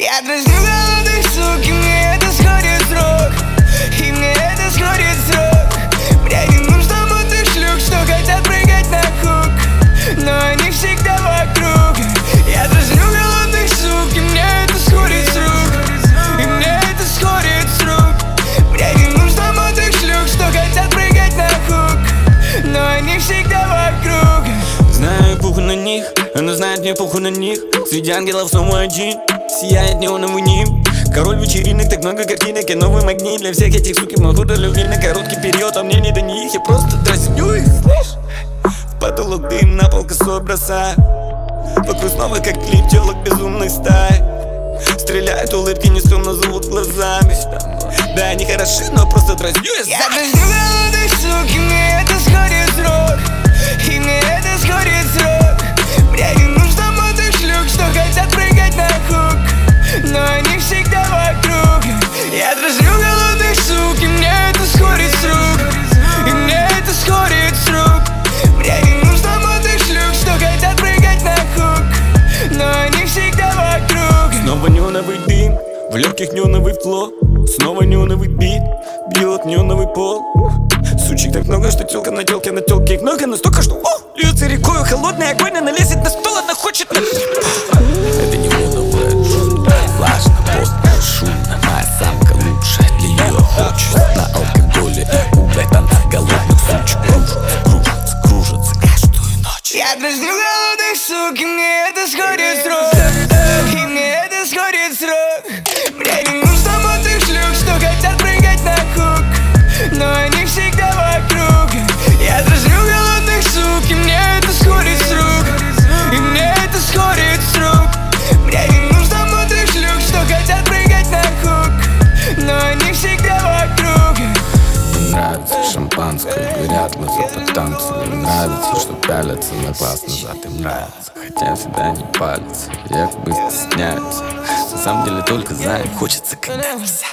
Я дразню голодных сук, и мне это сходит с рук. И мне это сходит с рук. Мне не нужно мутных шлюх, что хотят прыгать на хук. Но они всегда вокруг. Я дразню голодных сук, и мне это сходит с И мне это сходит с рук. Мне не нужно мутных шлюх, что хотят прыгать на хук. Но они всегда вокруг. Знаю пуху на них, она знает мне пуху на них. Среди ангелов снова один, сияет неоновый ним. Король вечеринок, так много картинок, я новый магнит Для всех этих суки. До любви на короткий период А мне не до них, я просто дразню их, слышь. В потолок дым, на пол косой бросаю Вокруг снова как клип телок безумных стай. Стреляют улыбки, не стрёмно зовут глазами. Да, они хороши, но просто дразню я Я в легких неоновый фло Снова неоновый бит, бьет неоновый пол. Сучек так много, что телка на телке на телке их много Настолько, что о, льется рекою холодный огонь Она лезет на стол, она хочет на... Это неоновая джунгля Влажно, потно, шумно Моя самка лучшая, для нее хочется На алкоголе и углях танцы голодных сучек. Кружится, кружится, кружится каждую ночь. Я дразню пялятся на глаз назад Им нравится, хотя всегда не палятся Якобы стесняются. На самом деле только за им хочется, когда нельзя